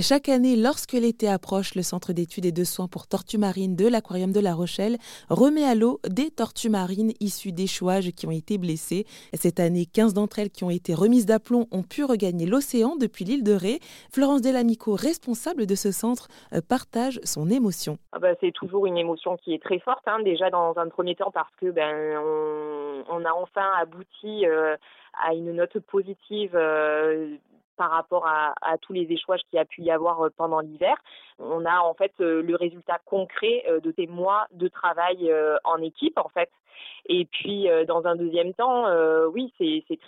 Chaque année, lorsque l'été approche, le Centre d'études et de soins pour tortues marines de l'Aquarium de La Rochelle remet à l'eau des tortues marines issues d'échouages qui ont été blessées. Cette année, 15 d'entre elles qui ont été remises d'aplomb ont pu regagner l'océan depuis l'île de Ré. Florence Delamico, responsable de ce centre, euh, partage son émotion. Ah bah, c'est toujours une émotion qui est très forte, hein. déjà dans un premier temps parce que ben, on, a enfin abouti euh, à une note positive. Euh, par rapport à, tous les échouages qu'il y a pu y avoir euh, pendant l'hiver. On a en fait euh, le résultat concret euh, de ces mois de travail en équipe en fait. Et puis dans un deuxième temps, oui, c'est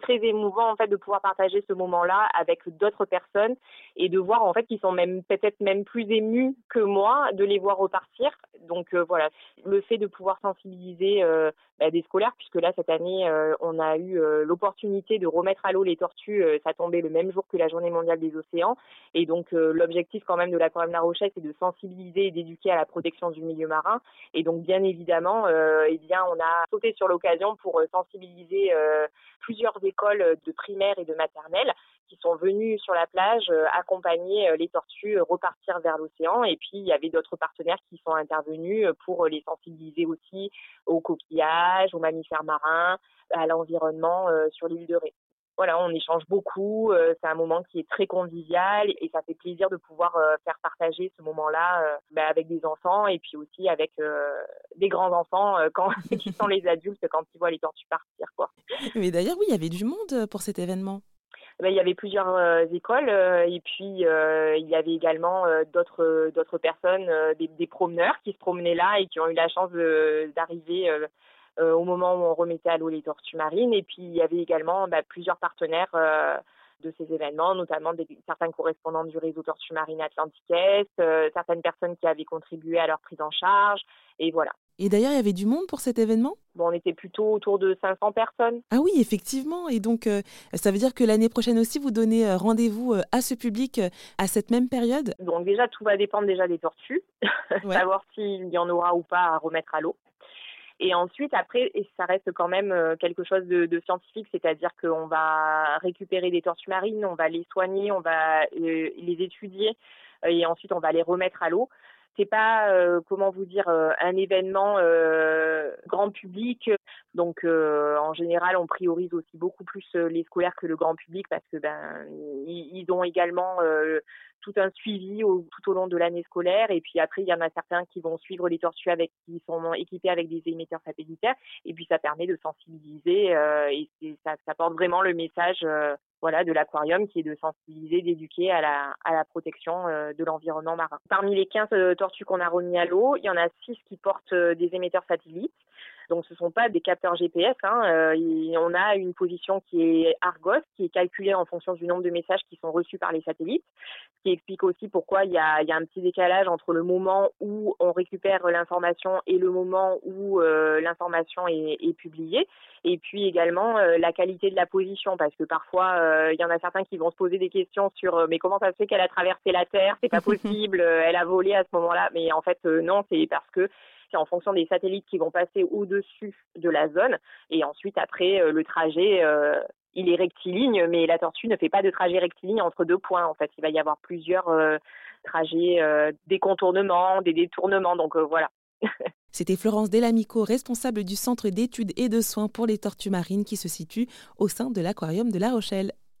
très émouvant en fait de pouvoir partager ce moment-là avec d'autres personnes et de voir en fait qu'ils sont même peut-être même plus émus que moi de les voir repartir. Donc voilà, le fait de pouvoir sensibiliser bah, des scolaires puisque là cette année on a eu l'opportunité de remettre à l'eau les tortues, ça tombait le même jour que la Journée mondiale des océans et donc l'objectif quand même de l'aquarium La Rochelle c'est de sensibiliser et d'éduquer à la protection du milieu marin et donc bien évidemment eh bien on a sauté sur l'occasion pour sensibiliser plusieurs écoles de primaire et de maternelle qui sont venues sur la plage accompagner les tortues repartir vers l'océan. Et puis, il y avait d'autres partenaires qui sont intervenus pour les sensibiliser aussi aux coquillages, aux mammifères marins, à l'environnement sur l'île de Ré voilà, on échange beaucoup. c'est un moment qui est très convivial et ça fait plaisir de pouvoir faire partager ce moment-là bah, avec des enfants et puis aussi avec des grands enfants quand qui sont les adultes quand ils voient les tortues partir, quoi. Mais d'ailleurs, oui, il y avait du monde pour cet événement. Ben, il y avait plusieurs écoles et puis il y avait également d'autres d'autres personnes, des, des, promeneurs qui se promenaient là et qui ont eu la chance d'arriver euh, au moment où on remettait à l'eau les tortues marines. Et puis il y avait également bah, plusieurs partenaires euh, de ces événements, notamment des, certains correspondants du réseau Tortue Marine Atlantique Est, euh, certaines personnes qui avaient contribué à leur prise en charge, et voilà. Et d'ailleurs, il y avait du monde pour cet événement? Bon, on était plutôt autour de 500 personnes. Ah oui, effectivement. Et donc, ça veut dire que l'année prochaine aussi, vous donnez rendez-vous à ce public à cette même période? Donc déjà, tout va dépendre déjà des tortues, savoir s'il y en aura ou pas à remettre à l'eau. Et ensuite, après, et ça reste quand même euh, quelque chose de, de scientifique, c'est-à-dire qu'on va récupérer des tortues marines, on va les soigner, on va euh, les étudier, euh, et ensuite on va les remettre à l'eau. C'est pas comment vous dire un événement grand public. Donc en général, on priorise aussi beaucoup plus les scolaires que le grand public parce que ben ils, ils ont également tout un suivi tout au long de l'année scolaire. Et puis après, il y en a certains qui vont suivre les tortues avec qui sont équipés avec des émetteurs satellitaires. Et puis ça permet de sensibiliser euh, et ça, ça porte vraiment le message euh, voilà de l'aquarium qui est de sensibiliser, d'éduquer à la à la protection euh, de l'environnement marin. Parmi les 15 tortues qu'on a remis à l'eau, il y en a 6 qui portent des émetteurs satellites. Donc ce ne sont pas des capteurs GPS. Hein. Euh, on a une position qui est Argos, qui est calculée en fonction du nombre de messages qui sont reçus par les satellites, ce qui explique aussi pourquoi il y a, un petit décalage entre le moment où on récupère l'information et le moment où euh, l'information est, publiée. Et puis également euh, la qualité de la position, parce que parfois il y en a certains qui vont se poser des questions sur mais comment ça se fait qu'elle a traversé la Terre? C'est pas possible, elle a volé à ce moment-là. Mais en fait non, c'est parce que en fonction des satellites qui vont passer au-dessus de la zone. Et ensuite, après, euh, le trajet, euh, il est rectiligne, mais la tortue ne fait pas de trajet rectiligne entre deux points. En fait, il va y avoir plusieurs euh, trajets, des contournements, des détournements. Donc voilà. C'était Florence Delamico, responsable du Centre d'études et de soins pour les tortues marines qui se situe au sein de l'Aquarium de La Rochelle.